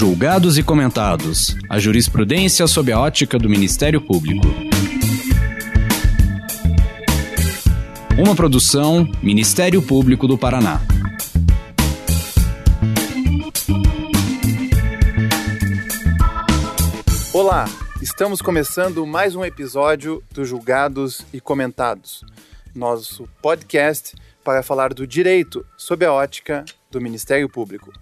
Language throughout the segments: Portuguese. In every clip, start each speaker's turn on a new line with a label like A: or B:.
A: Julgados e comentados. A jurisprudência sob a ótica do Ministério Público. Uma produção Ministério Público do Paraná.
B: Olá, estamos começando mais um episódio do Julgados e Comentados, nosso podcast para falar do direito sob a ótica do Ministério Público.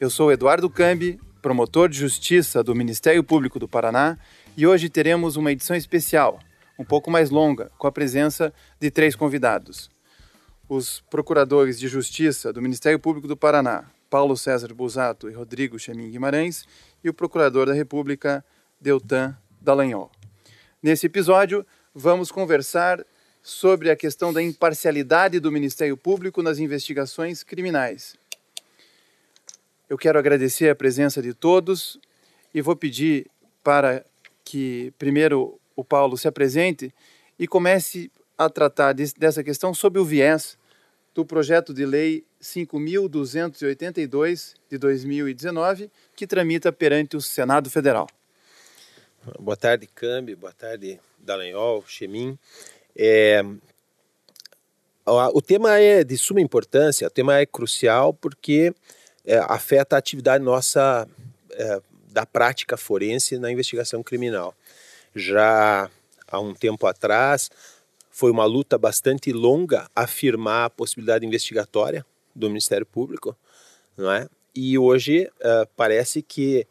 B: Eu sou Eduardo Cambi, promotor de justiça do Ministério Público do Paraná, e hoje teremos uma edição especial, um pouco mais longa, com a presença de três convidados. Os procuradores de justiça do Ministério Público do Paraná, Paulo César Busato e Rodrigo Chemin Guimarães, e o procurador da República, Deltan Dallagnol. Nesse episódio, vamos conversar sobre a questão da imparcialidade do Ministério Público nas investigações criminais eu quero agradecer a presença de todos e vou pedir para que primeiro o Paulo se apresente e comece a tratar dessa questão sob o viés do projeto de lei 5.282 de 2019, que tramita perante o Senado Federal.
C: Boa tarde, Cambi, boa tarde, Dallagnol, Chemin. É, o tema é de suma importância, o tema é crucial porque é, afeta a atividade nossa é, da prática forense na investigação criminal. Já há um tempo atrás, foi uma luta bastante longa afirmar a possibilidade investigatória do Ministério Público, não é? E hoje é, parece que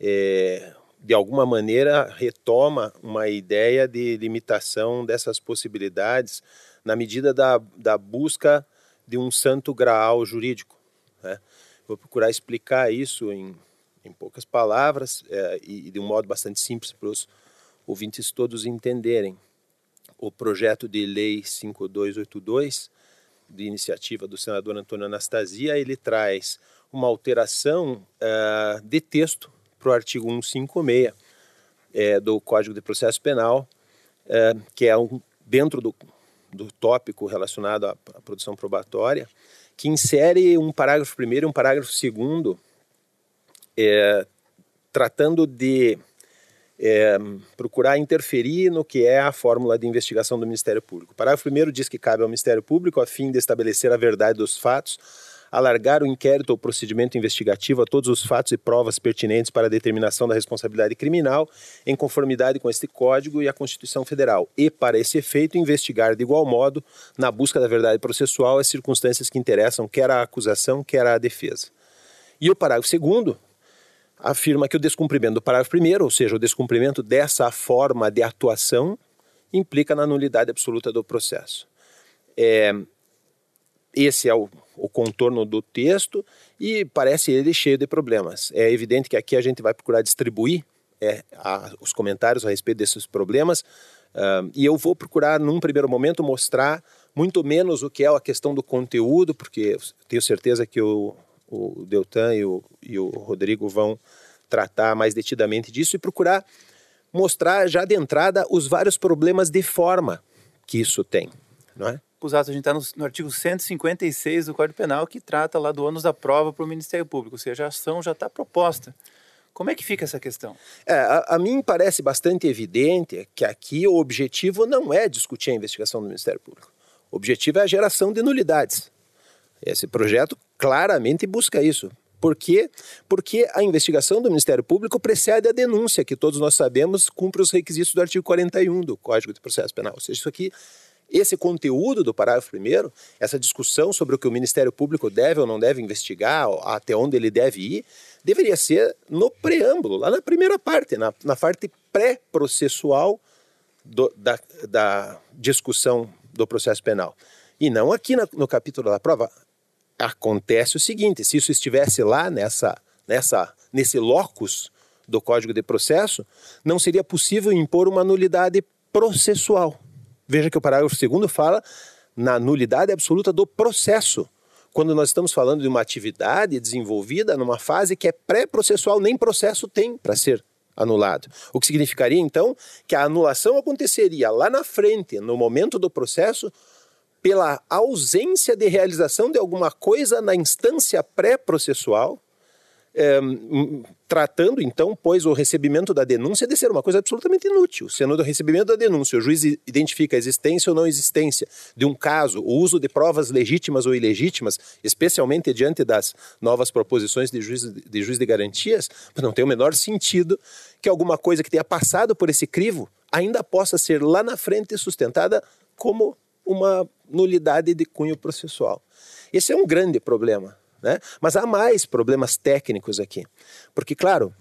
C: é, de alguma maneira retoma uma ideia de limitação dessas possibilidades na medida da, da busca de um santo graal jurídico. Né? Vou procurar explicar isso em, em poucas palavras é, e, de um modo bastante simples para os ouvintes todos entenderem. O projeto de lei 5282, de iniciativa do senador Antônio Anastasia, ele traz uma alteração uh, de texto para o artigo 156 é, do Código de Processo Penal, é, que é um, dentro do, do tópico relacionado à, à produção probatória, que insere um parágrafo primeiro e um parágrafo segundo é, tratando de é, procurar interferir no que é a fórmula de investigação do Ministério Público. O parágrafo primeiro diz que cabe ao Ministério Público, a fim de estabelecer a verdade dos fatos, alargar o inquérito ou procedimento investigativo a todos os fatos e provas pertinentes para a determinação da responsabilidade criminal, em conformidade com este Código e a Constituição Federal, e, para esse efeito, investigar de igual modo, na busca da verdade processual, as circunstâncias que interessam quer à acusação, quer à defesa. E o parágrafo segundo afirma que o descumprimento do parágrafo primeiro, ou seja, o descumprimento dessa forma de atuação, implica na nulidade absoluta do processo. É, esse é o, o, contorno do texto e parece ele cheio de problemas. É evidente que aqui a gente vai procurar distribuir é, a, os comentários a respeito desses problemas uh, e eu vou procurar, num primeiro momento, mostrar muito menos o que é a questão do conteúdo, porque tenho certeza que o, o Deltan e o, e o Rodrigo vão tratar mais detidamente disso e procurar mostrar já de entrada os vários problemas de forma que isso tem, não é?
B: Acusados. A gente está no, no, artigo 156 do Código Penal, que trata lá do ônus da prova para o Ministério Público, ou seja, a ação já está proposta. Como é que fica essa questão?
C: É, a, a, mim parece bastante evidente que aqui o objetivo não é discutir a investigação do Ministério Público. O objetivo é a geração de nulidades. Esse projeto claramente busca isso. Por quê? Porque a investigação do Ministério Público precede a denúncia, que todos nós sabemos cumpre os requisitos do artigo 41 do Código de Processo Penal. Ou seja, isso aqui esse conteúdo do parágrafo primeiro, essa discussão sobre o que o Ministério Público deve ou não deve investigar, até onde ele deve ir, deveria ser no preâmbulo, lá na primeira parte, na, na parte pré-processual da, da discussão do processo penal. E não aqui na, no capítulo da prova. Acontece o seguinte: se isso estivesse lá nessa, nessa, nesse locus do Código de Processo, não seria possível impor uma nulidade processual. Veja que o parágrafo segundo fala na nulidade absoluta do processo. Quando nós estamos falando de uma atividade desenvolvida numa fase que é pré-processual, nem processo tem para ser anulado. O que significaria então que a anulação aconteceria lá na frente, no momento do processo, pela ausência de realização de alguma coisa na instância pré-processual é, tratando então, pois, o recebimento da denúncia de ser uma coisa absolutamente inútil. Sendo o recebimento da denúncia, o juiz identifica a existência ou não existência de um caso, o uso de provas legítimas ou ilegítimas, especialmente diante das novas proposições de juiz de, juiz de garantias, não tem o menor sentido que alguma coisa que tenha passado por esse crivo ainda possa ser lá na frente sustentada como uma nulidade de cunho processual. Esse é um grande problema. Né? Mas há mais problemas técnicos aqui. Porque, claro,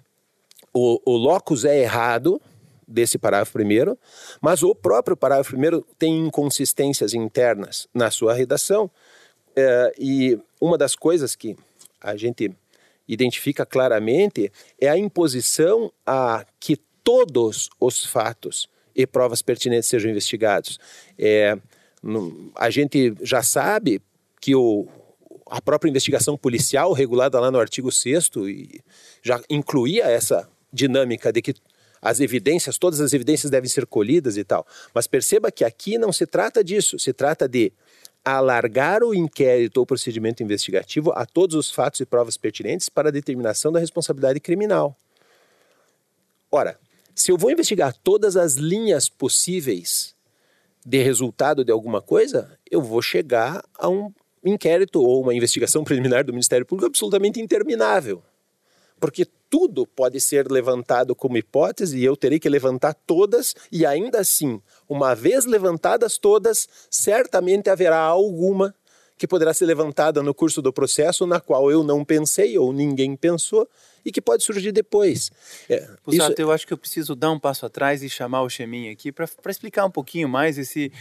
C: o, o locus é errado desse parágrafo primeiro, mas o próprio parágrafo primeiro tem inconsistências internas na sua redação. É, e uma das coisas que a gente identifica claramente é a imposição a que todos os fatos e provas pertinentes sejam investigados. É, a gente já sabe que o, a própria investigação policial, regulada lá no artigo 6 e já incluía essa dinâmica de que as evidências, todas as evidências devem ser colhidas e tal. Mas perceba que aqui não se trata disso, se trata de alargar o inquérito ou procedimento investigativo a todos os fatos e provas pertinentes para a determinação da responsabilidade criminal. Ora, se eu vou investigar todas as linhas possíveis de resultado de alguma coisa, eu vou chegar a um inquérito ou uma investigação preliminar do Ministério Público absolutamente interminável. Porque tudo pode ser levantado como hipótese e eu terei que levantar todas, e ainda assim, uma vez levantadas todas, certamente haverá alguma que poderá ser levantada no curso do processo na qual eu não pensei ou ninguém pensou e que pode surgir depois.
B: É, Pusato, isso... eu acho que eu preciso dar um passo atrás e chamar o Chemin aqui para explicar um pouquinho mais esse,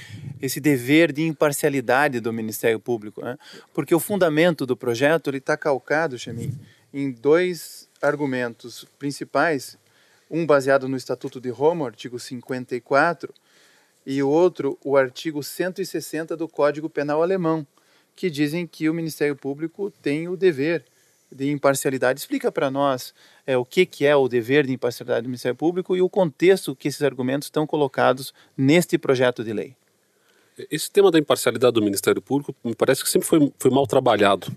B: esse dever de imparcialidade do Ministério Público. Né? Porque o fundamento do projeto está calcado, Chemin, em dois argumentos principais, um baseado no Estatuto de Roma, artigo 54, e o outro, o artigo 160 do Código Penal Alemão, que dizem que o Ministério Público tem o dever de imparcialidade. Explica para nós é, o que, que é o dever de imparcialidade do Ministério Público e o contexto que esses argumentos estão colocados neste projeto de lei.
D: Esse tema da imparcialidade do Ministério Público me parece que sempre foi, foi mal trabalhado.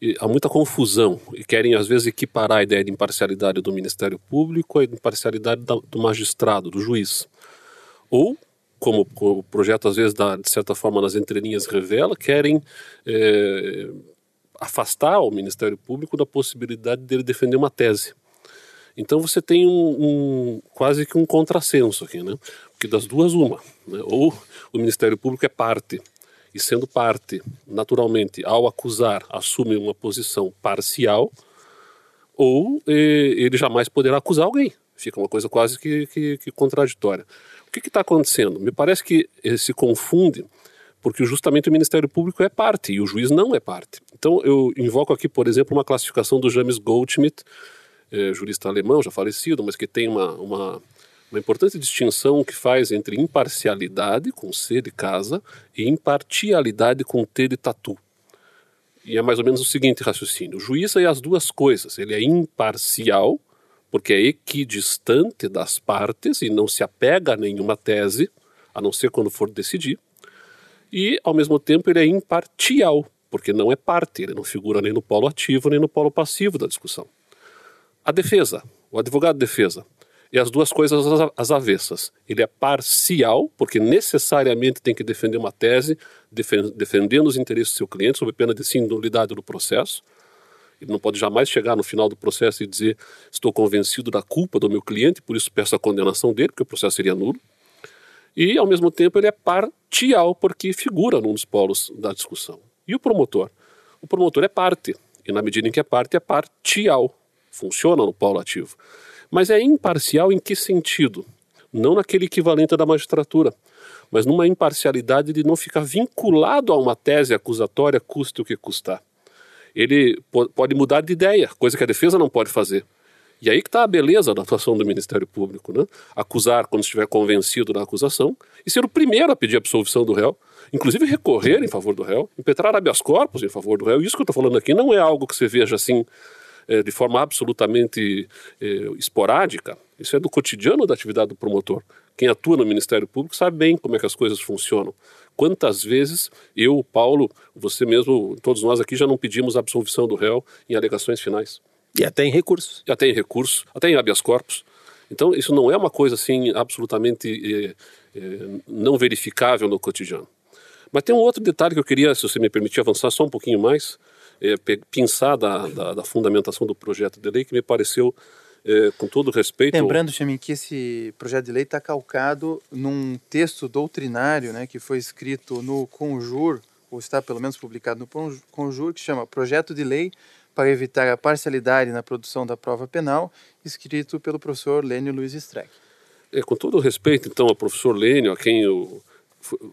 D: E há muita confusão e querem às vezes equiparar a ideia de imparcialidade do Ministério Público à imparcialidade do magistrado, do juiz. Ou, como o projeto às vezes dá, de certa forma nas entrelinhas revela, querem é, afastar o Ministério Público da possibilidade dele defender uma tese. Então você tem um, um, quase que um contrassenso aqui, né? Porque das duas uma, né? ou o Ministério Público é parte e sendo parte, naturalmente, ao acusar, assume uma posição parcial, ou eh, ele jamais poderá acusar alguém. Fica uma coisa quase que, que, que contraditória. O que está acontecendo? Me parece que se confunde porque justamente o Ministério Público é parte e o juiz não é parte. Então eu invoco aqui, por exemplo, uma classificação do James Goldschmidt, é, jurista alemão já falecido, mas que tem uma, uma, uma importante distinção que faz entre imparcialidade, com C de casa, e impartialidade, com T de tatu. E é mais ou menos o seguinte raciocínio: o juiz é as duas coisas. Ele é imparcial, porque é equidistante das partes e não se apega a nenhuma tese, a não ser quando for decidir e, ao mesmo tempo, ele é imparcial, porque não é parte, ele não figura nem no polo ativo nem no polo passivo da discussão. A defesa, o advogado de defesa, e as duas coisas às avessas. Ele é parcial, porque necessariamente tem que defender uma tese, defendendo os interesses do seu cliente, sob pena de nulidade do processo. Ele não pode jamais chegar no final do processo e dizer: estou convencido da culpa do meu cliente, por isso peço a condenação dele, porque o processo seria nulo e, ao mesmo tempo, ele é partial, porque figura num dos polos da discussão. E o promotor? O promotor é parte, e na medida em que é parte, é partial, funciona no polo ativo. Mas é imparcial em que sentido? Não naquele equivalente da magistratura, mas numa imparcialidade de não ficar vinculado a uma tese acusatória, custe o que custar. Ele pode mudar de ideia, coisa que a defesa não pode fazer. E aí que está a beleza da atuação do Ministério Público, né? Acusar quando estiver convencido da acusação e ser o primeiro a pedir a absolvição do réu, inclusive recorrer em favor do réu, impetrar habeas corpus em favor do réu. Isso que eu estou falando aqui não é algo que você veja assim de forma absolutamente é, esporádica. Isso é do cotidiano da atividade do promotor. Quem atua no Ministério Público sabe bem como é que as coisas funcionam. Quantas vezes eu, Paulo, você mesmo, todos nós aqui já não pedimos a absolvição do réu em alegações finais?
C: E até em recursos.
D: E até em recursos, até em habeas corpus. Então, isso não é uma coisa assim absolutamente eh, eh, não verificável no cotidiano. Mas tem um outro detalhe que eu queria, se você me permitir avançar só um pouquinho mais, é, pensar da, da, da, fundamentação do projeto de lei, que me pareceu, é, com todo respeito...
B: Lembrando, Chamin, que esse projeto de lei está calcado num texto doutrinário né, que foi escrito no Conjur, ou está pelo menos publicado no Conjur, que chama Projeto de Lei para evitar a parcialidade na produção da prova penal, escrito pelo professor Lênio Luiz Streck.
D: É, com todo respeito, então, ao professor Lênio, a quem eu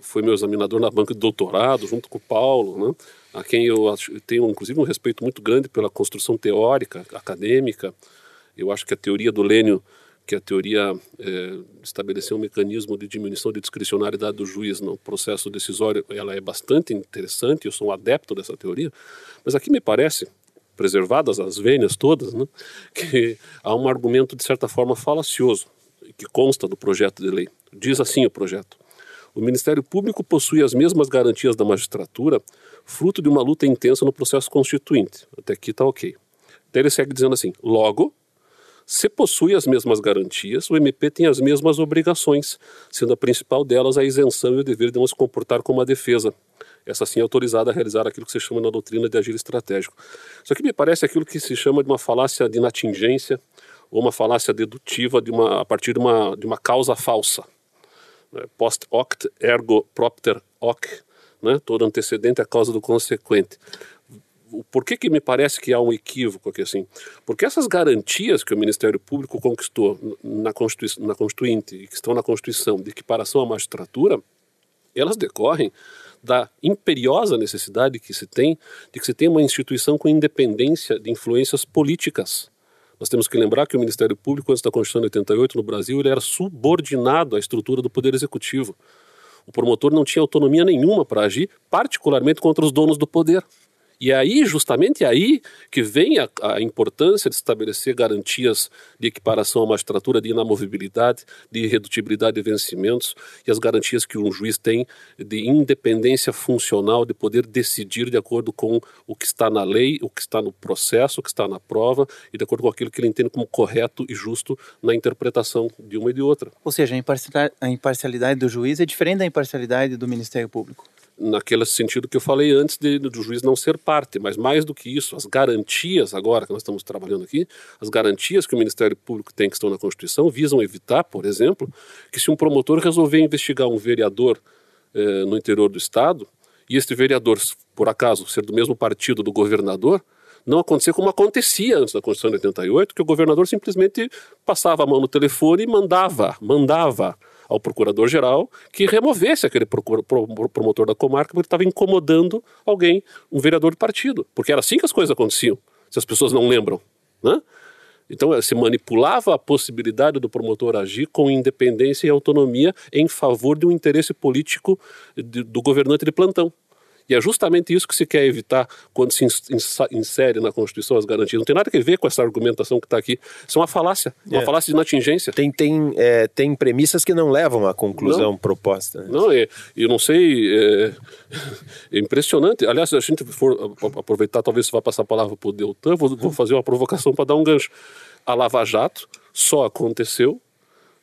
D: foi meu examinador na banca de doutorado, junto com o Paulo, né? A quem eu tenho inclusive um respeito muito grande pela construção teórica, acadêmica. Eu acho que a teoria do Lênio, que a teoria é, estabeleceu um mecanismo de diminuição de discricionariedade do juiz no processo decisório, ela é bastante interessante, eu sou um adepto dessa teoria, mas aqui me parece, preservadas as vênias todas, né, que há um argumento de certa forma falacioso, que consta do projeto de lei. Diz assim o projeto. O Ministério Público possui as mesmas garantias da magistratura, fruto de uma luta intensa no processo constituinte. Até aqui está ok. Daí ele segue dizendo assim: logo, se possui as mesmas garantias, o MP tem as mesmas obrigações, sendo a principal delas a isenção e o dever de não se comportar como a defesa. Essa sim é autorizada a realizar aquilo que se chama na doutrina de agir estratégico. Isso aqui me parece aquilo que se chama de uma falácia de inatingência ou uma falácia dedutiva de uma, a partir de uma, de uma causa falsa. Né? Post hoc ergo propter hoc, né? todo antecedente é a causa do consequente. Por que, que me parece que há um equívoco aqui assim? Porque essas garantias que o Ministério Público conquistou na, Constituição, na Constituinte e que estão na Constituição de equiparação à magistratura, elas decorrem da imperiosa necessidade que se tem de que se tenha uma instituição com independência de influências políticas. Nós temos que lembrar que o Ministério Público, antes da Constituição de 88 no Brasil, ele era subordinado à estrutura do Poder Executivo. O promotor não tinha autonomia nenhuma para agir, particularmente contra os donos do poder. E é aí, justamente aí, que vem a, a, importância de estabelecer garantias de equiparação à magistratura, de inamovibilidade, de irredutibilidade de vencimentos e as garantias que um juiz tem de independência funcional, de poder decidir de acordo com o que está na lei, o que está no processo, o que está na prova e de acordo com aquilo que ele entende como correto e justo na interpretação de uma e de outra.
B: Ou seja, a imparcialidade do juiz é diferente da imparcialidade do Ministério Público
D: naquele sentido que eu falei antes de, do juiz não ser parte, mas mais do que isso, as garantias agora que nós estamos trabalhando aqui, as garantias que o Ministério Público tem que estão na Constituição visam evitar, por exemplo, que se um promotor resolver investigar um vereador eh, no interior do estado e este vereador, por acaso, ser do mesmo partido do governador, não acontecer como acontecia antes da Constituição de 88, que o governador simplesmente passava a mão no telefone e mandava, mandava ao procurador-geral que removesse aquele promotor da comarca porque estava incomodando alguém, um vereador de partido. Porque era assim que as coisas aconteciam, se as pessoas não lembram. Né? Então, eh, se manipulava a possibilidade do promotor agir com independência e autonomia em favor de um interesse político do governante de plantão. E é justamente isso que se quer evitar quando se insere na Constituição as garantias. Não tem nada a ver com essa argumentação que está aqui. Isso é uma falácia, uma é. falácia de inatingência.
C: Tem, tem, é, tem premissas que não levam à conclusão
D: não.
C: proposta.
D: Não, é, eu não sei, é, é, impressionante. Aliás, se a gente for aproveitar, talvez você vá passar a palavra para o Deltan, vou, vou fazer uma provocação para dar um gancho. A Lava Jato só aconteceu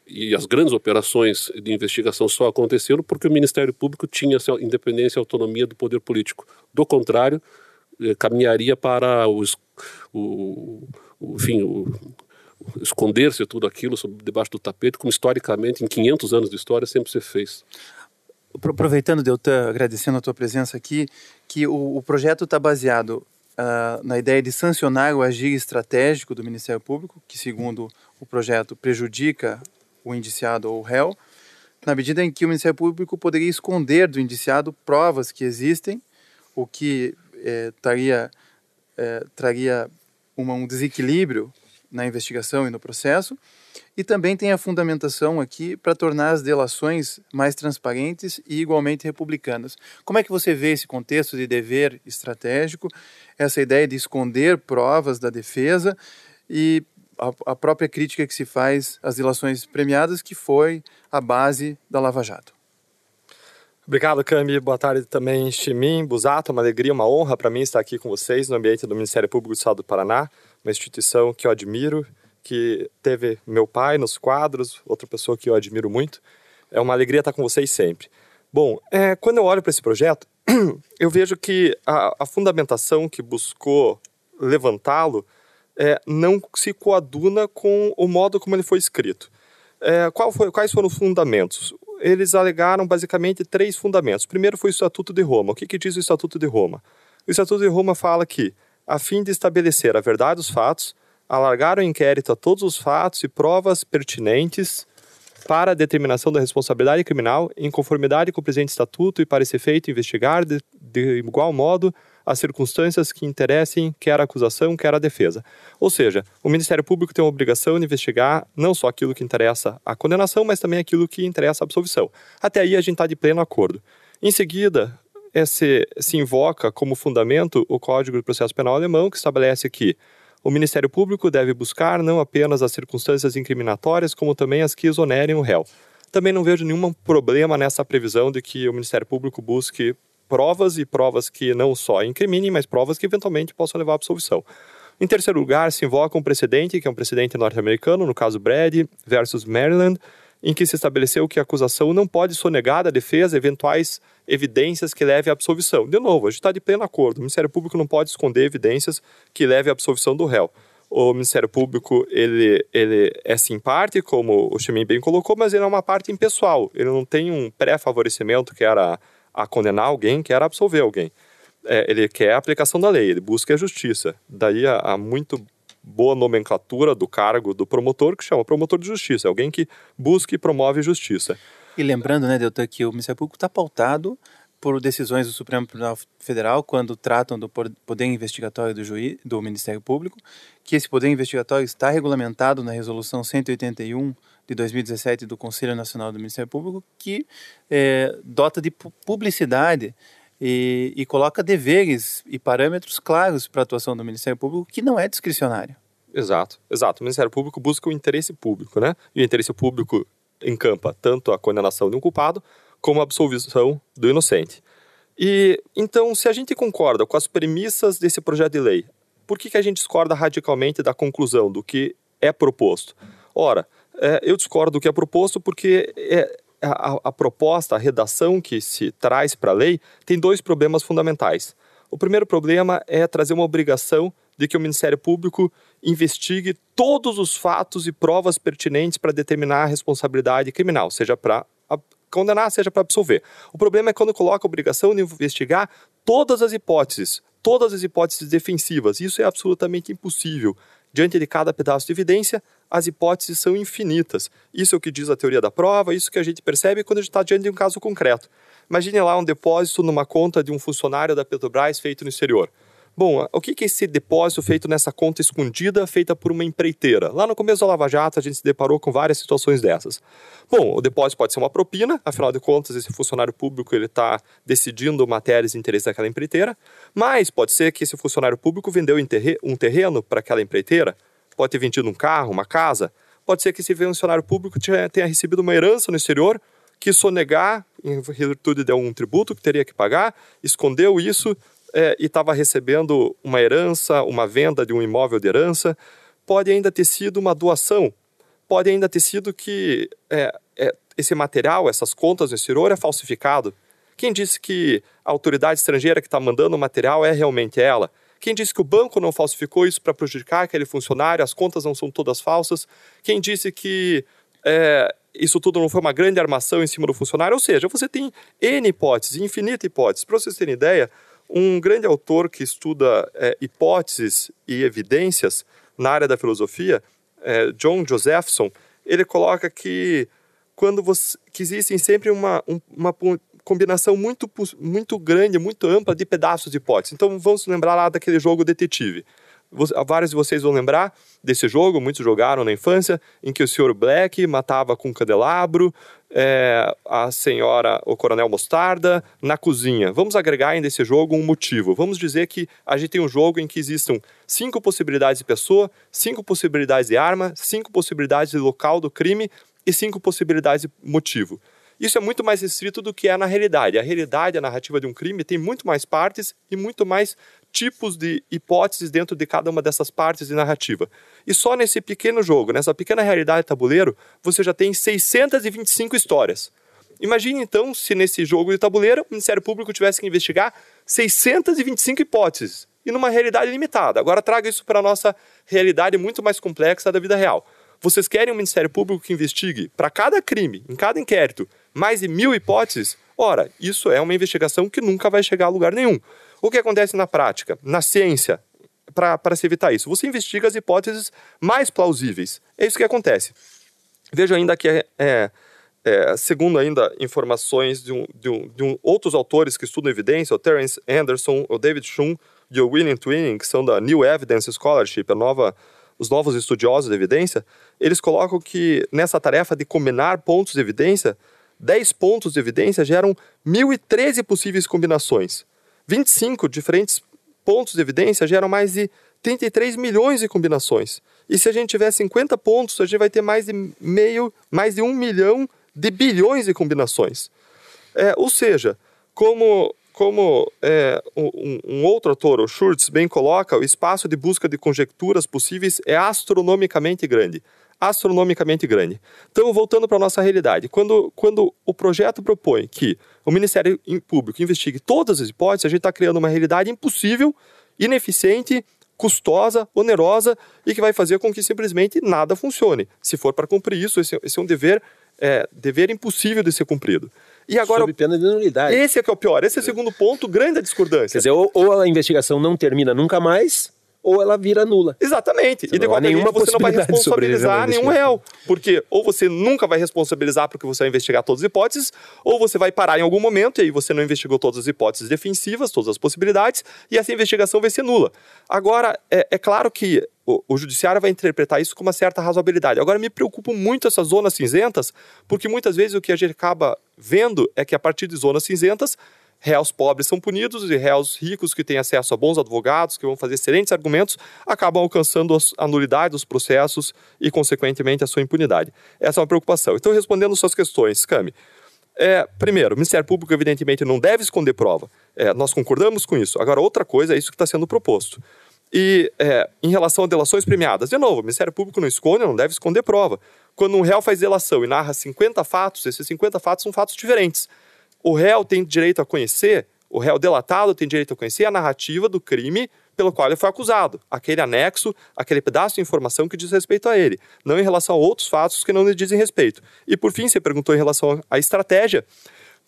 D: e as grandes operações de investigação só aconteceram porque o Ministério Público tinha essa independência e autonomia do poder político. Do contrário, eh, caminharia para os, o, o, enfim, o, esconder-se tudo aquilo sob, debaixo do tapete, como historicamente, em 500 anos de história, sempre se fez.
B: Aproveitando, Deltan, agradecendo a tua presença aqui, que o, o projeto está baseado uh, na ideia de sancionar o agir estratégico do Ministério Público, que, segundo o projeto, prejudica o indiciado ou o réu, na medida em que o Ministério Público poderia esconder do indiciado provas que existem, o que é, traria, é, traria uma, um desequilíbrio na investigação e no processo, e também tem a fundamentação aqui para tornar as delações mais transparentes e igualmente republicanas. Como é que você vê esse contexto de dever estratégico, essa ideia de esconder provas da defesa e a, a própria crítica que se faz às delações premiadas, que foi a base da Lava Jato.
E: Obrigado, Cami. Boa tarde também, Chimim, Busato. Uma alegria, uma honra para mim estar aqui com vocês no ambiente do Ministério Público do Estado do Paraná, uma instituição que eu admiro, que teve meu pai nos quadros, outra pessoa que eu admiro muito. É uma alegria estar com vocês sempre. Bom, é, quando eu olho para esse projeto, eu vejo que a, a fundamentação que buscou levantá-lo é, não se coaduna com o modo como ele foi escrito. É, foi, quais foram os fundamentos? Eles alegaram basicamente três fundamentos. Primeiro foi o Estatuto de Roma. O que, que diz o Estatuto de Roma? O Estatuto de Roma fala que, a fim de estabelecer a verdade dos fatos, alargar o inquérito a todos os fatos e provas pertinentes para a determinação da responsabilidade criminal, em conformidade com o presente estatuto e para esse efeito investigar de, de igual modo as circunstâncias que interessem quer a acusação, quer a defesa. Ou seja, o Ministério Público tem a obrigação de investigar não só aquilo que interessa a condenação, mas também aquilo que interessa a absolvição. Até aí a gente está de pleno acordo. Em seguida, esse, se invoca como fundamento o Código de Processo Penal alemão, que estabelece que o Ministério Público deve buscar não apenas as circunstâncias incriminatórias, como também as que exonerem o réu. Também não vejo nenhum problema nessa previsão de que o Ministério Público busque provas e provas que não só incriminem, mas provas que eventualmente possam levar à absolvição. Em terceiro lugar, se invoca um precedente, que é um precedente norte-americano, no caso Brady versus Maryland, em que se estabeleceu que a acusação não pode sonegar da defesa eventuais evidências que levem à absolvição. De novo, a gente está de pleno acordo. O Ministério Público não pode esconder evidências que levem à absolvição do réu. O Ministério Público ele, ele é sim parte, como o Chemin bem colocou, mas ele é uma parte impessoal. Ele não tem um pré-favorecimento que era a condenar alguém, quer absolver alguém. É, ele quer a aplicação da lei, ele busca a justiça. Daí a, a, muito boa nomenclatura do cargo do promotor, que chama promotor de justiça, alguém que busca e promove justiça.
B: E lembrando, né, Deltan, que o Ministério Público está pautado por decisões do Supremo Tribunal Federal quando tratam do poder investigatório do juiz, do Ministério Público, que esse poder investigatório está regulamentado na Resolução 181 de 2017 do Conselho Nacional do Ministério Público, que é, dota de publicidade e, e, coloca deveres e parâmetros claros para a atuação do Ministério Público, que não é discricionário.
E: Exato, exato. O Ministério Público busca o interesse público, né? E o interesse público encampa tanto a condenação de um culpado como a absolvição do inocente. E então, se a gente concorda com as premissas desse projeto de lei, por que, que a gente discorda radicalmente da conclusão do que é proposto? Ora, é, eu discordo do que é proposto porque é, a, a, proposta, a redação que se traz para a lei tem dois problemas fundamentais. O primeiro problema é trazer uma obrigação de que o Ministério Público investigue todos os fatos e provas pertinentes para determinar a responsabilidade criminal, seja para condenar, seja para absolver. O problema é quando coloca a obrigação de investigar todas as hipóteses, todas as hipóteses defensivas. Isso é absolutamente impossível. Diante de cada pedaço de evidência, as hipóteses são infinitas. Isso é o que diz a teoria da prova, isso que a gente percebe quando a gente está diante de um caso concreto. Imagine lá um depósito numa conta de um funcionário da Petrobras feito no exterior. Bom, o que é esse depósito feito nessa conta escondida, feita por uma empreiteira? Lá no começo da Lava Jato, a gente se deparou com várias situações dessas. Bom, o depósito pode ser uma propina, afinal de contas, esse funcionário público ele está decidindo matérias de interesse daquela empreiteira, mas pode ser que esse funcionário público vendeu um terreno para aquela empreiteira, pode ter vendido um carro, uma casa, pode ser que esse funcionário público tenha recebido uma herança no exterior, que sonegar em virtude de um tributo que teria que pagar, escondeu isso é, e estava recebendo uma herança, uma venda de um imóvel de herança, pode ainda ter sido uma doação, pode ainda ter sido que é, é, esse material, essas contas no exterior é falsificado. Quem disse que a autoridade estrangeira que está mandando o material é realmente ela? Quem disse que o banco não falsificou isso para prejudicar aquele funcionário, as contas não são todas falsas? Quem disse que é, isso tudo não foi uma grande armação em cima do funcionário? Ou seja, você tem N hipóteses, infinita hipóteses. Para vocês terem ideia, um grande autor que estuda é, hipóteses e evidências na área da filosofia, é, John Josephson, ele coloca que quando você, que existem sempre uma, um, uma combinação muito, muito grande, muito ampla de pedaços de hipóteses. Então vamos lembrar lá daquele jogo detetive vários de vocês vão lembrar desse jogo, muitos jogaram na infância, em que o Sr. Black matava com um candelabro é, a senhora, o Coronel Mostarda, na cozinha. Vamos agregar ainda esse jogo um motivo. Vamos dizer que a gente tem um jogo em que existam cinco possibilidades de pessoa, cinco possibilidades de arma, cinco possibilidades de local do crime e cinco possibilidades de motivo. Isso é muito mais restrito do que é na realidade. A realidade, a narrativa de um crime, tem muito mais partes e muito mais tipos de hipóteses dentro de cada uma dessas partes de narrativa. E só nesse pequeno jogo, nessa pequena realidade tabuleiro, você já tem 625 histórias. Imagine então se nesse jogo de tabuleiro o Ministério Público tivesse que investigar 625 hipóteses e numa realidade limitada. Agora traga isso para a nossa realidade muito mais complexa da vida real. Vocês querem um Ministério Público que investigue para cada crime, em cada inquérito, mais de mil hipóteses? Ora, isso é uma investigação que nunca vai chegar a lugar nenhum. O que acontece na prática, na ciência, para se evitar isso? Você investiga as hipóteses mais plausíveis. É isso que acontece. Veja ainda que é, é é, segundo ainda informações de, um, de, um, de um, outros autores que estudam evidência, o Terence Anderson, o David Schum e o William Twinning, que são da New Evidence Scholarship, a nova, os novos estudiosos da evidência, eles colocam que nessa tarefa de combinar pontos de evidência, 10 pontos de evidência geram 1.013 possíveis combinações. 25 diferentes pontos de evidência geram mais de 33 milhões de combinações. E se a gente tiver 50 pontos, a gente vai ter mais de meio, mais de um milhão de bilhões de combinações. É, ou seja, como, como é, um, um, outro autor, o Schurz, bem coloca, o espaço de busca de conjecturas possíveis é astronomicamente grande. Astronomicamente grande. Então, voltando para a nossa realidade, quando, quando o projeto propõe que o Ministério Público investigue todas as hipóteses, a gente está criando uma realidade impossível, ineficiente, custosa, onerosa e que vai fazer com que simplesmente nada funcione. Se for para cumprir isso, esse, esse é um dever é, dever impossível de ser cumprido.
C: E agora, Sob pena de nulidade.
E: Esse é que é o pior. Esse é o segundo ponto, grande a discordância.
C: Quer dizer, ou, ou a investigação não termina nunca mais, ou ela vira nula.
E: Exatamente. Você e de qualquer jeito você não vai responsabilizar nenhum réu. Porque ou você nunca vai responsabilizar porque você vai investigar todas as hipóteses, ou você vai parar em algum momento e aí você não investigou todas as hipóteses defensivas, todas as possibilidades, e essa investigação vai ser nula. Agora, é, é claro que o, o, judiciário vai interpretar isso com uma certa razoabilidade. Agora, me preocupa muito essas zonas cinzentas, porque muitas vezes o que a gente acaba vendo é que a partir de zonas cinzentas réus pobres são punidos e réus ricos que têm acesso a bons advogados, que vão fazer excelentes argumentos, acabam alcançando a nulidade dos processos e, consequentemente, a sua impunidade. Essa é uma preocupação. Então, respondendo suas questões, Cami. É, primeiro, o Ministério Público, evidentemente, não deve esconder prova. É, nós concordamos com isso. Agora, outra coisa é isso que está sendo proposto. E é, em relação a delações premiadas, de novo, o Ministério Público não esconde, não deve esconder prova. Quando um réu faz delação e narra 50 fatos, esses 50 fatos são fatos diferentes o réu tem direito a conhecer, o réu delatado tem direito a conhecer a narrativa do crime pelo qual ele foi acusado, aquele anexo, aquele pedaço de informação que diz respeito a ele, não em relação a outros fatos que não lhe dizem respeito. E por fim, você perguntou em relação à estratégia.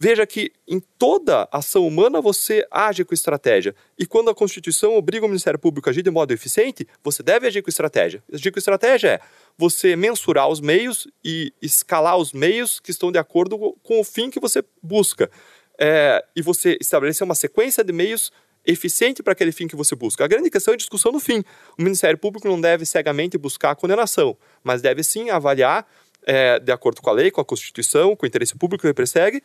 E: Veja que em toda ação humana você age com estratégia. E quando a Constituição obriga o Ministério Público a agir de modo eficiente, você deve agir com estratégia. Agir com estratégia é você mensurar os meios e escalar os meios que estão de acordo com o fim que você busca. É, e você estabelecer uma sequência de meios eficiente para aquele fim que você busca. A grande questão é a discussão do fim. O Ministério Público não deve cegamente buscar a condenação, mas deve sim avaliar, é, de acordo com a lei, com a Constituição, com o interesse público que ele persegue,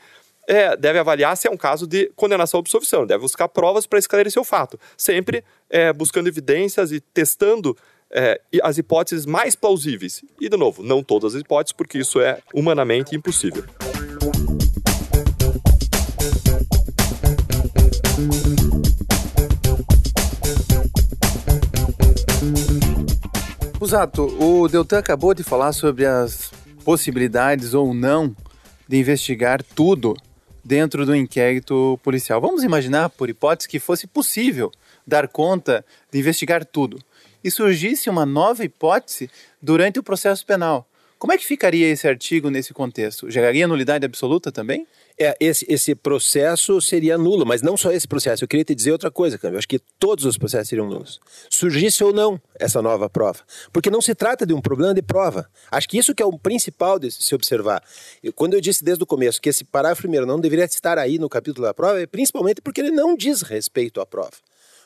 E: é, deve avaliar se é um caso de condenação ou absolvição, deve buscar provas para esclarecer o fato, sempre é, buscando evidências e testando é, as hipóteses mais plausíveis. E, de novo, não todas as hipóteses, porque isso é humanamente impossível.
B: Usato, o Deltan acabou de falar sobre as possibilidades ou não de investigar tudo dentro do inquérito policial. Vamos imaginar, por hipótese, que fosse possível dar conta de investigar tudo e surgisse uma nova hipótese durante o processo penal. Como é que ficaria esse artigo nesse contexto? Geraria nulidade absoluta também?
C: É, esse, esse processo seria nulo, mas não só esse processo. Eu queria te dizer outra coisa, Câmbio. Eu acho que todos os processos seriam nulos. Surgisse ou não essa nova prova. Porque não se trata de um problema de prova. Acho que isso que é o principal de se observar. Quando eu disse desde o começo que esse parágrafo primeiro não deveria estar aí no capítulo da prova, é principalmente porque ele não diz respeito à prova.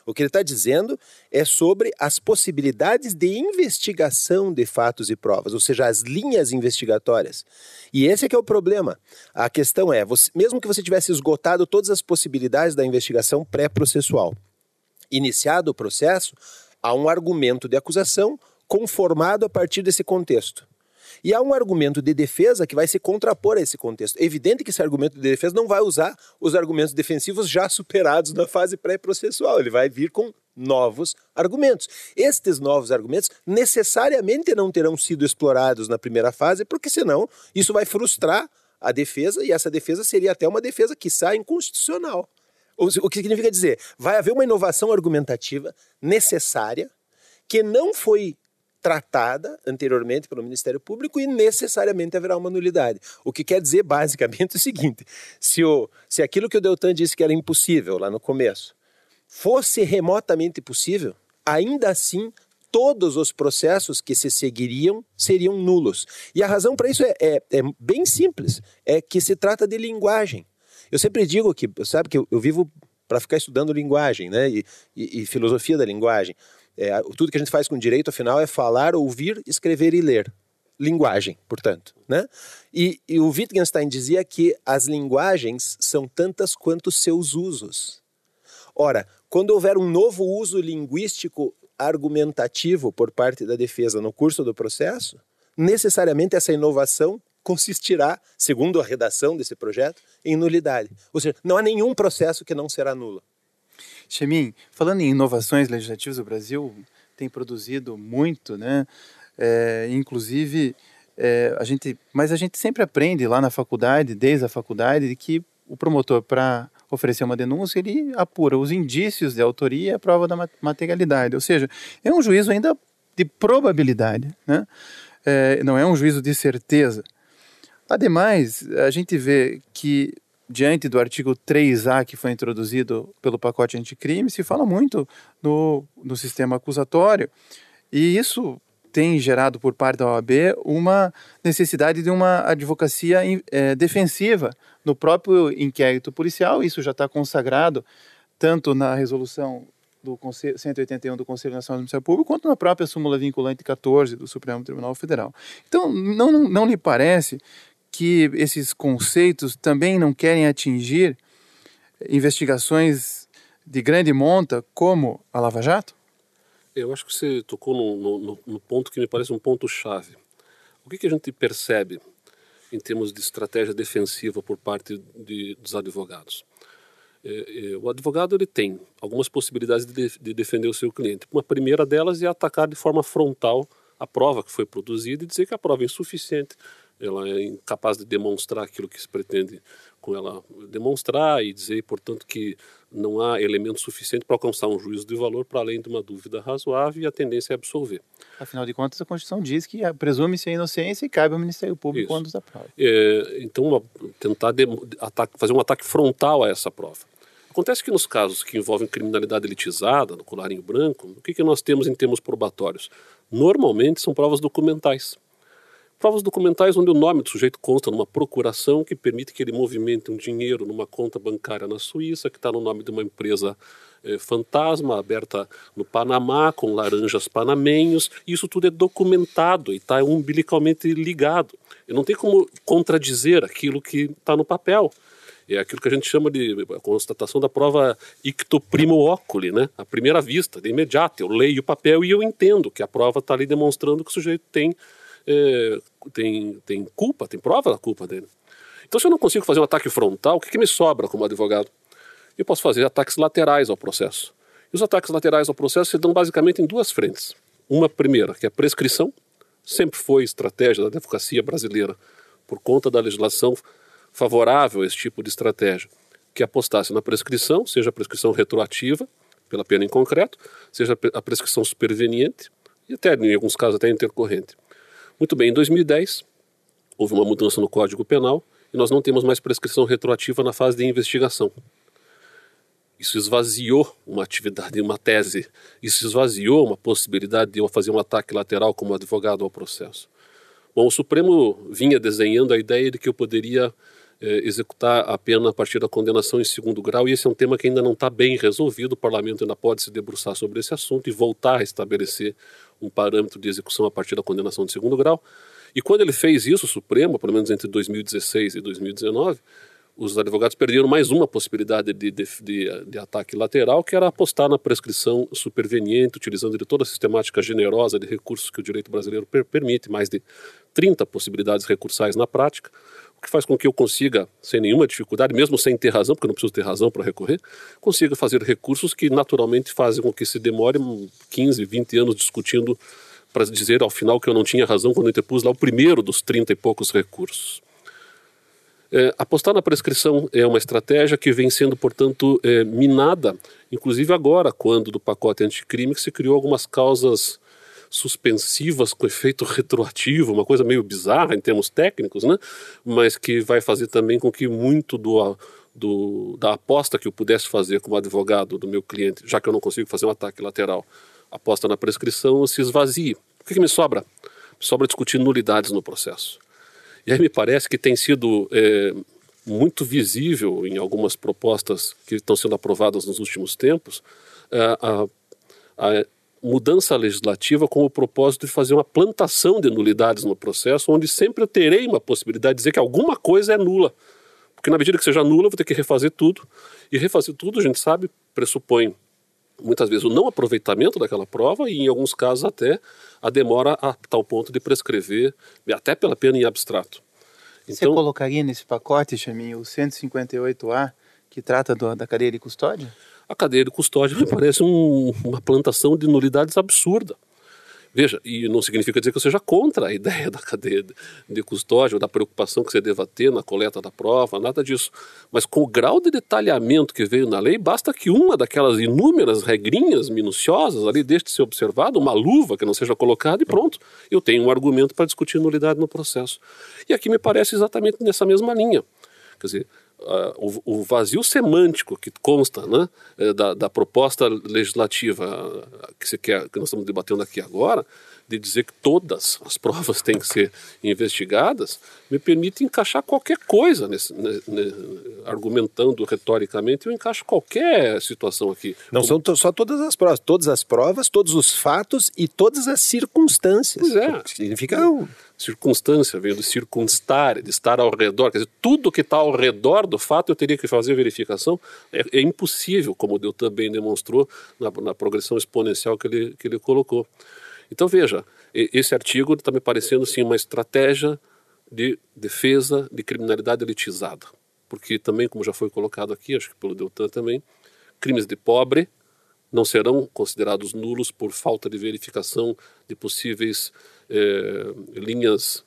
C: O que ele está dizendo é sobre as possibilidades de investigação de fatos e provas, ou seja, as linhas investigatórias. E esse é que é o problema. A questão é, você, mesmo que você tivesse esgotado todas as possibilidades da investigação pré-processual, iniciado o processo, há um argumento de acusação conformado a partir desse contexto. E há um argumento de defesa que vai se contrapor a esse contexto. É evidente que esse argumento de defesa não vai usar os argumentos defensivos já superados na fase pré-processual. Ele vai vir com novos argumentos. Estes novos argumentos necessariamente não terão sido explorados na primeira fase, porque senão isso vai frustrar a defesa e essa defesa seria até uma defesa que sai inconstitucional. O que significa dizer, vai haver uma inovação argumentativa necessária que não foi tratada anteriormente pelo Ministério Público e necessariamente haverá uma nulidade. O que quer dizer basicamente o seguinte: se, o, se aquilo que o Deltan disse que era impossível lá no começo fosse remotamente possível, ainda assim todos os processos que se seguiriam seriam nulos. E a razão para isso é, é, é, bem simples: é que se trata de linguagem. Eu sempre digo que, sabe, que eu, eu vivo para ficar estudando linguagem né, e, e, e filosofia da linguagem. É, tudo que a gente faz com direito, afinal, é falar, ouvir, escrever e ler. Linguagem, portanto. Né? E, e o Wittgenstein dizia que as linguagens são tantas quanto seus usos. Ora, quando houver um novo uso linguístico argumentativo por parte da defesa no curso do processo, necessariamente essa inovação consistirá, segundo a redação desse projeto, em nulidade. Ou seja, não há nenhum processo que não será nulo.
B: Chemin, falando em inovações legislativas, o Brasil tem produzido muito, né? É, inclusive, é, a gente, mas a gente sempre aprende lá na faculdade, desde a faculdade, de que o promotor, para oferecer uma denúncia, ele apura os indícios de autoria e a prova da materialidade. Ou seja, é um juízo ainda de probabilidade, né? É, não é um juízo de certeza. Ademais, a gente vê que diante do artigo 3A que foi introduzido pelo pacote anticrime, se fala muito no, no sistema acusatório. E isso tem gerado por parte da OAB uma necessidade de uma advocacia é, defensiva no próprio inquérito policial. Isso já está consagrado tanto na resolução do Conselho, 181 do Conselho Nacional do Ministério Público, quanto na própria súmula vinculante 14 do Supremo Tribunal Federal. Então, não, não, não lhe parece que esses conceitos também não querem atingir investigações de grande monta como a Lava Jato?
D: Eu acho que você tocou no, no, no ponto que me parece um ponto chave. O que, que, a gente percebe em termos de estratégia defensiva por parte de, dos advogados? É, é, o advogado ele tem algumas possibilidades de, de defender o seu cliente. Uma primeira delas é atacar de forma frontal a prova que foi produzida e dizer que a prova é insuficiente, ela é incapaz de demonstrar aquilo que se pretende com ela demonstrar e dizer, portanto, que não há elemento suficiente para alcançar um juízo de valor para além de uma dúvida razoável e a tendência é absolver.
B: Afinal de contas, a Constituição diz que presume-se a inocência e cabe ao Ministério Público Isso. quando da prova.
D: É, então, tentar de, ataque, fazer um ataque frontal a essa prova. Acontece que nos casos que envolvem criminalidade elitizada, no colarinho branco, o que, que nós temos em termos probatórios? Normalmente são provas documentais. Provas documentais onde o nome do sujeito consta numa procuração que permite que ele movimente um dinheiro numa conta bancária na Suíça, que está no nome de uma empresa eh, fantasma aberta no Panamá, com laranjas panamenhos. Isso tudo é documentado e está umbilicalmente ligado. E não tem como contradizer aquilo que está no papel. É aquilo que a gente chama de constatação da prova icto primo oculi, né? A primeira vista, de imediato. Eu leio o papel e eu entendo que a prova está ali demonstrando que o sujeito tem é, tem, tem culpa, tem prova da culpa dele. Então, se eu não consigo fazer um ataque frontal, o que, que me sobra como advogado? Eu posso fazer ataques laterais ao processo. E os ataques laterais ao processo se dão basicamente em duas frentes. Uma primeira, que é a prescrição, sempre foi estratégia da advocacia brasileira, por conta da legislação favorável a esse tipo de estratégia, que apostasse na prescrição, seja a prescrição retroativa, pela pena em concreto, seja a prescrição superveniente, e até, em alguns casos, até intercorrente. Muito bem, em 2010 houve uma mudança no Código Penal e nós não temos mais prescrição retroativa na fase de investigação. Isso esvaziou uma atividade, uma tese. Isso esvaziou uma possibilidade de eu fazer um ataque lateral como advogado ao processo. Bom, o Supremo vinha desenhando a ideia de que eu poderia eh, executar a pena a partir da condenação em segundo grau, e esse é um tema que ainda não está bem resolvido. O parlamento ainda pode se debruçar sobre esse assunto e voltar a estabelecer um parâmetro de execução a partir da condenação de segundo grau. E quando ele fez isso, o Supremo, pelo menos entre 2016 e 2019, os advogados perderam mais uma possibilidade de, de, de, de, ataque lateral, que era apostar na prescrição superveniente, utilizando de toda a sistemática generosa de recursos que o direito brasileiro per permite, mais de 30 possibilidades recursais na prática, o que faz com que eu consiga, sem nenhuma dificuldade, mesmo sem ter razão, porque eu não preciso ter razão para recorrer, consiga fazer recursos que naturalmente fazem com que se demore 15, 20 anos discutindo para dizer ao final que eu não tinha razão quando eu interpus lá o primeiro dos 30 e poucos recursos. É, apostar na prescrição é uma estratégia que vem sendo, portanto, é, minada, inclusive agora, quando do pacote anticrime se criou algumas causas suspensivas com efeito retroativo, uma coisa meio bizarra em termos técnicos, né? mas que vai fazer também com que muito do, do, da aposta que eu pudesse fazer como advogado do meu cliente, já que eu não consigo fazer um ataque lateral, aposta na prescrição, se esvazie. O que, que me sobra? Me sobra discutir nulidades no processo. E aí me parece que tem sido é, muito visível em algumas propostas que estão sendo aprovadas nos últimos tempos é, a, a mudança legislativa com o propósito de fazer uma plantação de nulidades no processo, onde sempre eu terei uma possibilidade de dizer que alguma coisa é nula. Porque na medida que seja nula, eu vou ter que refazer tudo. E refazer tudo, a gente sabe, pressupõe muitas vezes o não aproveitamento daquela prova e, em alguns casos, até a demora a tal ponto de prescrever, até pela pena em abstrato.
B: Então, Você colocaria nesse pacote, Chaminho, o 158A, que trata do, da cadeia de custódia?
D: A cadeia de custódia me parece um, uma plantação de nulidades absurda. Veja, e não significa dizer que eu seja contra a ideia da cadeia de custódia ou da preocupação que você deva ter na coleta da prova, nada disso. Mas com o grau de detalhamento que veio na lei, basta que uma daquelas inúmeras regrinhas minuciosas ali deixe de ser observada, uma luva que não seja colocada e pronto. Eu tenho um argumento para discutir nulidade no processo. E aqui me parece exatamente nessa mesma linha. Quer dizer, uh, o, o, vazio semântico que consta né, eh, da, da, proposta legislativa que, você quer, que nós estamos debatendo aqui agora, de dizer que todas as provas têm que ser investigadas, me permite encaixar qualquer coisa, nesse, argumentando retoricamente, eu encaixo qualquer situação aqui.
C: Não Como... são só todas as provas, todas as provas, todos os fatos e todas as circunstâncias.
D: Pois é.
C: Significa
D: circunstância, vem do circunstar, de estar ao redor. Quer dizer, tudo que está ao redor do fato eu teria que fazer verificação. É, é impossível, como o também demonstrou na, na, progressão exponencial que ele, que ele colocou. Então, veja, esse artigo está me parecendo sim uma estratégia de defesa de criminalidade elitizada. Porque também, como já foi colocado aqui, acho que pelo Deltan também, crimes de pobre não serão considerados nulos por falta de verificação de possíveis é, linhas,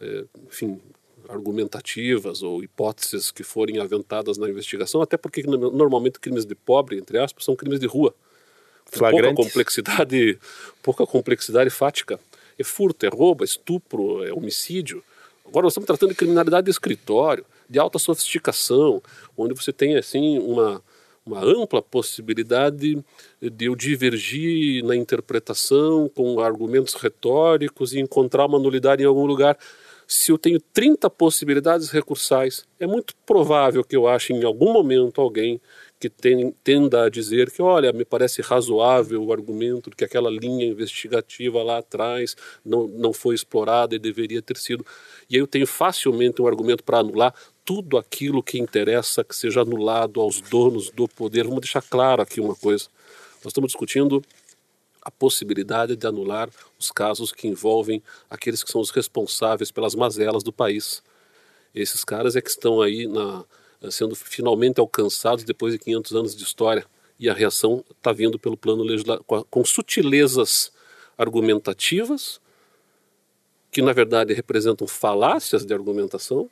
D: é, enfim, argumentativas ou hipóteses que forem aventadas na investigação, até porque normalmente crimes de pobre, entre aspas, são crimes de rua. Pouca complexidade, pouca complexidade fática. É furto, é roubo, é estupro, é homicídio. Agora nós estamos tratando de criminalidade de escritório, de alta sofisticação, onde você tem assim uma uma ampla possibilidade de eu divergir na interpretação com argumentos retóricos e encontrar uma nulidade em algum lugar. Se eu tenho 30 possibilidades recursais, é muito provável que eu ache em algum momento alguém que tem, tenda a dizer que, olha, me parece razoável o argumento de que aquela linha investigativa lá atrás não, não foi explorada e deveria ter sido. E aí eu tenho facilmente um argumento para anular tudo aquilo que interessa que seja anulado aos donos do poder. Vamos deixar claro aqui uma coisa. Nós estamos discutindo a possibilidade de anular os casos que envolvem aqueles que são os responsáveis pelas mazelas do país. Esses caras é que estão aí na, sendo finalmente alcançados depois de 500 anos de história. E a reação está vindo pelo plano legislativo, com, com sutilezas argumentativas, que na verdade representam falácias de argumentação,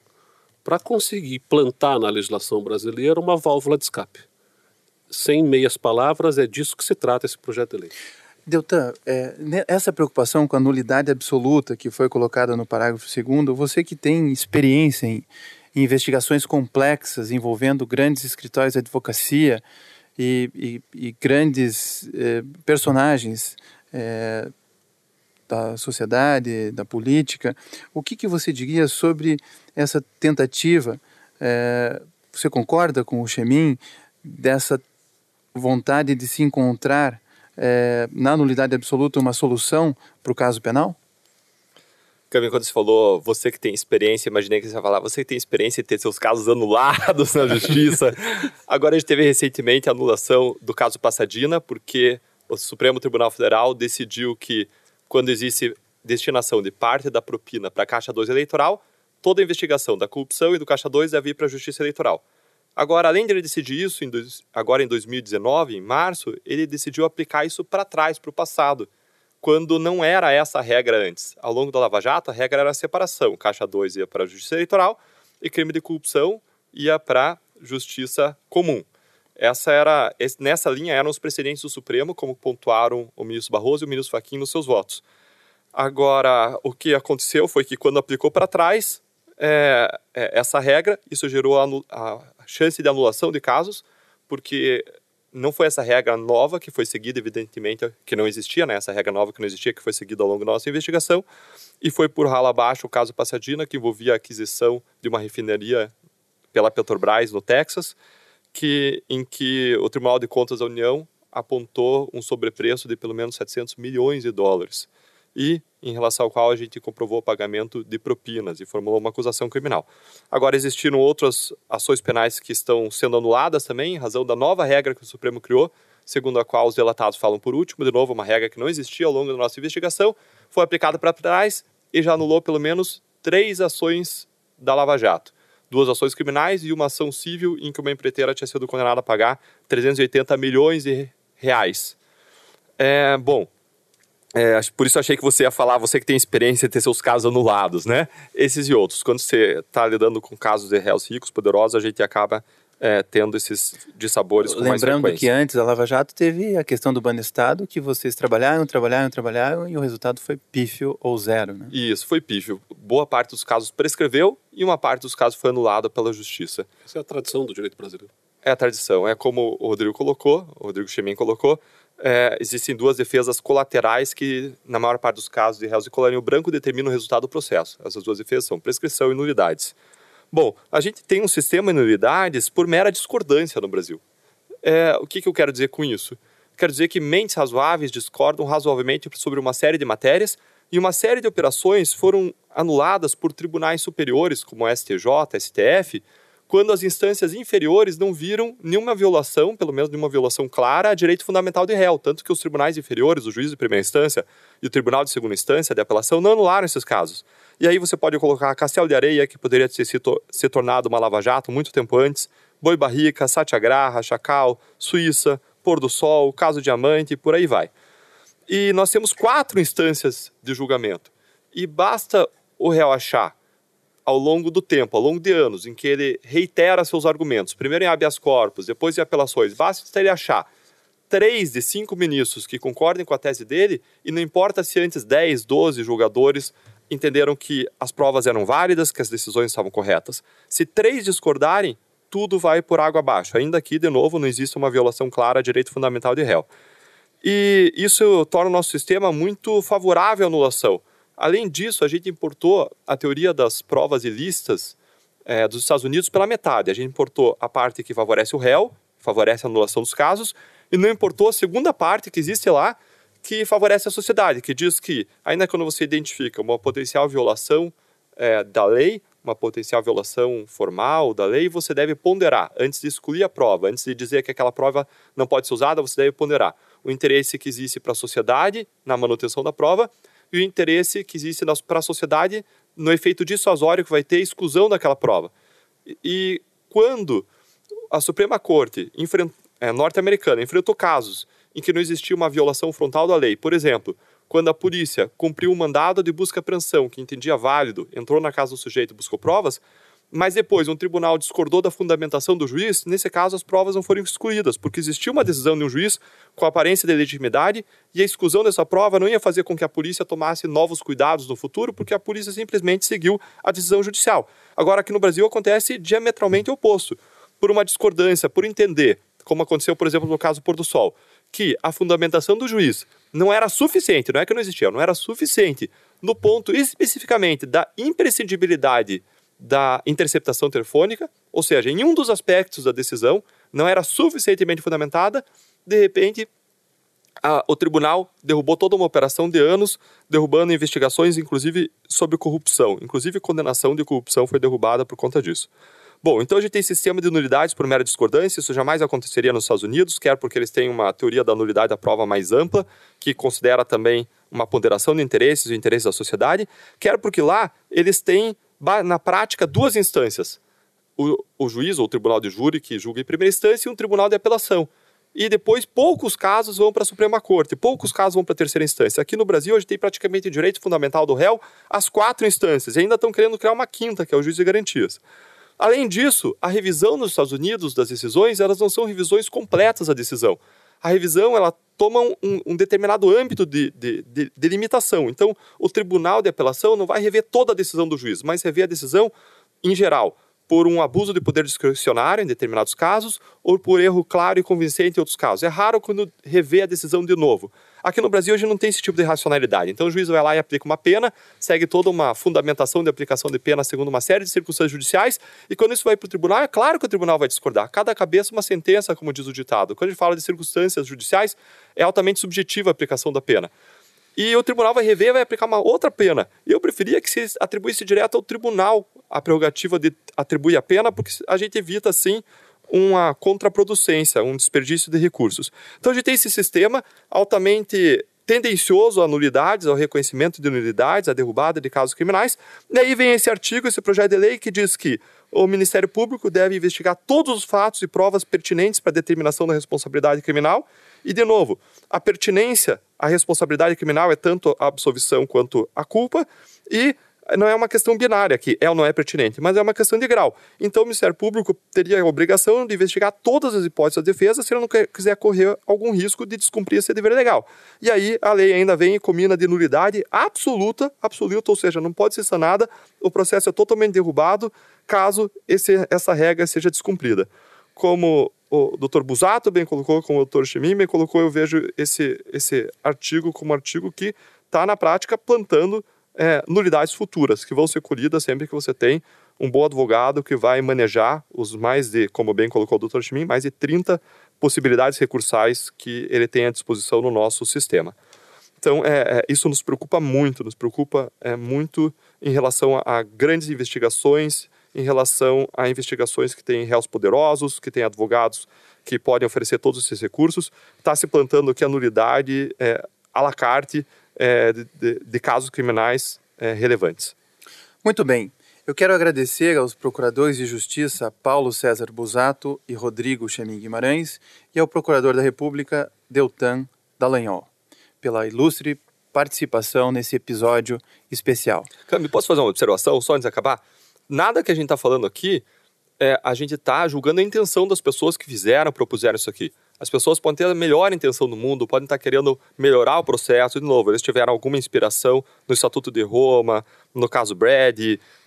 D: para conseguir plantar na legislação brasileira uma válvula de escape. Sem meias palavras, é disso que se trata esse projeto de lei.
B: Deltan, é, essa preocupação com a nulidade absoluta que foi colocada no parágrafo 2, você que tem experiência em, investigações complexas envolvendo grandes escritórios de advocacia e, e, e grandes é, personagens é, da sociedade, da política. O que, que você diria sobre essa tentativa? É, você concorda com o Chemin dessa vontade de se encontrar é, na nulidade absoluta uma solução para o caso penal?
E: Caminho, quando você falou, você que tem experiência, imaginei que você ia falar, você que tem experiência em ter seus casos anulados na justiça. Agora a gente teve recentemente a anulação do caso Passadina, porque o Supremo Tribunal Federal decidiu que quando existe destinação de parte da propina para a Caixa 2 eleitoral, toda a investigação da corrupção e do Caixa 2 deve ir para a Justiça Eleitoral. Agora, além de ele decidir isso, em dois, agora em 2019, em março, ele decidiu aplicar isso para trás, para o passado, quando não era essa a regra antes. Ao longo da Lava Jato, a regra era a separação. Caixa 2 ia para a Justiça Eleitoral e crime de corrupção ia para Justiça Comum. Essa era, nessa linha eram os precedentes do Supremo, como pontuaram o ministro Barroso e o ministro Fachin nos seus votos. Agora, o que aconteceu foi que quando aplicou para trás é, é, essa regra, isso gerou a, a, chance de anulação de casos, porque não foi essa regra nova que foi seguida, evidentemente, que não existia, né? essa regra nova que não existia, que foi seguida ao longo da nossa investigação, e foi por rala abaixo o caso Passadina, que envolvia a aquisição de uma refinaria pela Petrobras no Texas, que, em que o Tribunal de Contas da União apontou um sobrepreço de pelo menos 700 milhões de dólares e em relação ao qual a gente comprovou o pagamento de propinas e formulou uma acusação criminal. Agora, existiram outras ações penais que estão sendo anuladas também, em razão da nova regra que o Supremo criou, segundo a qual os delatados falam por último, de novo, uma regra que não existia ao longo da nossa investigação, foi aplicada para trás e já anulou pelo menos três ações da Lava Jato duas ações criminais e uma ação civil em que uma empreiteira tinha sido condenada a pagar 380 milhões de reais. É, bom, é, por isso achei que você ia falar, você que tem experiência em ter seus casos anulados, né? Esses e outros. Quando você está lidando com casos de réus ricos, poderosos, a gente acaba é, tendo esses dissabores com
B: Lembrando
E: mais
B: que antes a Lava Jato teve a questão do Banestado, que vocês trabalharam, trabalharam, trabalharam e o resultado foi pífio ou zero, né?
E: Isso, foi pífio. Boa parte dos casos prescreveu e uma parte dos casos foi anulada pela justiça.
D: Essa é a tradição do direito brasileiro.
E: É a tradição. É como o Rodrigo colocou, o Rodrigo Chemin colocou, é, existem duas defesas colaterais que, na maior parte dos casos de réus de colarinho branco, determinam o resultado do processo. Essas duas defesas são prescrição e nulidades. Bom, a gente tem um sistema de nulidades por mera discordância no Brasil. É, o que, que eu quero dizer com isso? Quero dizer que mentes razoáveis discordam razoavelmente sobre uma série de matérias e uma série de operações foram anuladas por tribunais superiores, como STJ, STF, quando as instâncias inferiores não viram nenhuma violação, pelo menos nenhuma violação clara, a direito fundamental de réu. Tanto que os tribunais inferiores, o juiz de primeira instância e o tribunal de segunda instância de apelação, não anularam esses casos. E aí você pode colocar Castelo de Areia, que poderia ter se, se tornado uma lava-jato muito tempo antes, Boi Barrica, Satyagraha, Chacal, Suíça, Pôr do Sol, Caso Diamante e por aí vai. E nós temos quatro instâncias de julgamento. E basta o réu achar, ao longo do tempo, ao longo de anos, em que ele reitera seus argumentos, primeiro em habeas corpus, depois em apelações, basta ele achar três de cinco ministros que concordem com a tese dele, e não importa se antes 10, 12 julgadores entenderam que as provas eram válidas, que as decisões estavam corretas. Se três discordarem, tudo vai por água abaixo. Ainda aqui, de novo, não existe uma violação clara a direito fundamental de réu. E isso torna o nosso sistema muito favorável à anulação. Além disso, a gente importou a teoria das provas ilícitas é, dos Estados Unidos pela metade. A gente importou a parte que favorece o réu, favorece a anulação dos casos, e não importou a segunda parte que existe lá, que favorece a sociedade, que diz que, ainda quando você identifica uma potencial violação é, da lei, uma potencial violação formal da lei, você deve ponderar. Antes de excluir a prova, antes de dizer que aquela prova não pode ser usada, você deve ponderar o interesse que existe para a sociedade na manutenção da prova e o interesse que existe para a sociedade no efeito dissuasório que vai ter exclusão daquela prova. E, quando a Suprema Corte é, norte-americana enfrentou casos em que não existia uma violação frontal da lei. Por exemplo, quando a polícia cumpriu um mandado de busca e apreensão que entendia válido, entrou na casa do sujeito e buscou provas, mas depois um tribunal discordou da fundamentação do juiz, nesse caso as provas não foram excluídas, porque existia uma decisão de um juiz com aparência de legitimidade e a exclusão dessa prova não ia fazer com que a polícia tomasse novos cuidados no futuro, porque a polícia simplesmente seguiu a decisão judicial. Agora, aqui no Brasil acontece diametralmente oposto, por uma discordância, por entender, como aconteceu, por exemplo, no caso Pôr do Sol, que a fundamentação do juiz não era suficiente, não é que não existia, não era suficiente no ponto especificamente da imprescindibilidade da interceptação telefônica, ou seja, em um dos aspectos da decisão não era suficientemente fundamentada, de repente a, o tribunal derrubou toda uma operação de anos, derrubando investigações, inclusive sobre corrupção. Inclusive, condenação de corrupção foi derrubada por conta disso. Bom, então a gente tem sistema de nulidades por mera discordância, isso jamais aconteceria nos Estados Unidos, quer porque eles têm uma teoria da nulidade da prova mais ampla, que considera também uma ponderação de interesses e interesses da sociedade, quer porque lá eles têm na prática, duas instâncias. O, o juiz ou o tribunal de júri, que julga em primeira instância, e um tribunal de apelação. E depois, poucos casos vão para a Suprema Corte, poucos casos vão para a terceira instância. Aqui no Brasil, gente tem praticamente direito fundamental do réu às quatro instâncias, e ainda estão querendo criar uma quinta, que é o juiz de garantias. Além disso, a revisão nos Estados Unidos das decisões, elas não são revisões completas da decisão. A revisão, ela toma um, um determinado âmbito de, de, de, de limitação. Então, o tribunal de apelação não vai rever toda a decisão do juiz, mas rever a decisão em geral por um abuso de poder discricionário em determinados casos ou por erro claro e convincente em outros casos. É raro quando revê a decisão de novo. Aqui no Brasil gente não tem esse tipo de racionalidade. Então o juiz vai lá e aplica uma pena, segue toda uma fundamentação de aplicação de pena segundo uma série de circunstâncias judiciais, e quando isso vai para o tribunal, é claro que o tribunal vai discordar. Cada cabeça uma sentença, como diz o ditado. Quando a gente fala de circunstâncias judiciais, é altamente subjetiva a aplicação da pena e o tribunal vai rever e vai aplicar uma outra pena. Eu preferia que se atribuísse direto ao tribunal a prerrogativa de atribuir a pena, porque a gente evita, assim, uma contraproducência, um desperdício de recursos. Então a gente tem esse sistema altamente tendencioso a nulidades, ao reconhecimento de nulidades, à derrubada de casos criminais. E aí vem esse artigo, esse projeto de lei que diz que o Ministério Público deve investigar todos os fatos e provas pertinentes para a determinação da responsabilidade criminal. E, de novo, a pertinência à responsabilidade criminal é tanto a absolvição quanto a culpa. E não é uma questão binária que é ou não é pertinente, mas é uma questão de grau. Então o Ministério Público teria a obrigação de investigar todas as hipóteses da defesa se ele não quiser correr algum risco de descumprir esse dever legal. E aí a lei ainda vem e combina de nulidade absoluta, absoluta, ou seja, não pode ser sanada, o processo é totalmente derrubado caso esse, essa regra seja descumprida. Como o Dr. Busato bem colocou, como o Dr. Chimim bem colocou, eu vejo esse, esse artigo como artigo que está na prática plantando é, nulidades futuras, que vão ser colhidas sempre que você tem um bom advogado que vai manejar os mais de, como bem colocou o Dr. Schmin, mais de 30 possibilidades recursais que ele tem à disposição no nosso sistema. Então, é, é, isso nos preocupa muito, nos preocupa é, muito em relação a, a, grandes investigações, em relação a investigações que têm réus poderosos, que têm advogados que podem oferecer todos esses recursos. Está se plantando aqui a nulidade é, à la carte é, de, de, casos criminais é, relevantes.
B: Muito bem. Eu quero agradecer aos procuradores de justiça Paulo César Busato e Rodrigo Chemin Guimarães e ao procurador da República Deltan Dallagnol pela ilustre participação nesse episódio especial.
E: Cami, posso fazer uma observação só antes de acabar? Nada que a gente está falando aqui, é, a gente está julgando a intenção das pessoas que fizeram, propuseram isso aqui. As pessoas podem ter a melhor intenção do mundo, podem estar querendo melhorar o processo. De novo, eles tiveram alguma inspiração no Estatuto de Roma, no caso Brad,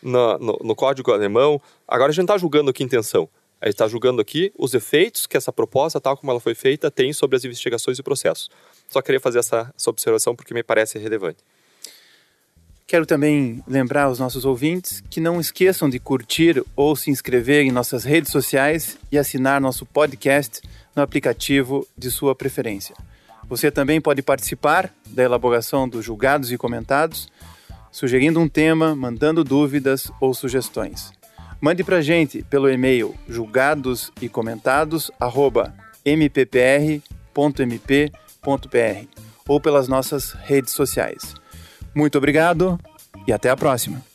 E: no, no, no Código Alemão. Agora a gente não está julgando aqui intenção. A gente está julgando aqui os efeitos que essa proposta, tal como ela foi feita, tem sobre as investigações e processos. Só queria fazer essa, essa observação porque me parece relevante.
B: Quero também lembrar aos nossos ouvintes que não esqueçam de curtir ou se inscrever em nossas redes sociais e assinar nosso podcast no aplicativo de sua preferência. Você também pode participar da elaboração dos julgados e comentados, sugerindo um tema, mandando dúvidas ou sugestões. Mande para gente pelo e-mail julgados e comentados mppr.mp.br ou pelas nossas redes sociais. Muito obrigado e até a próxima.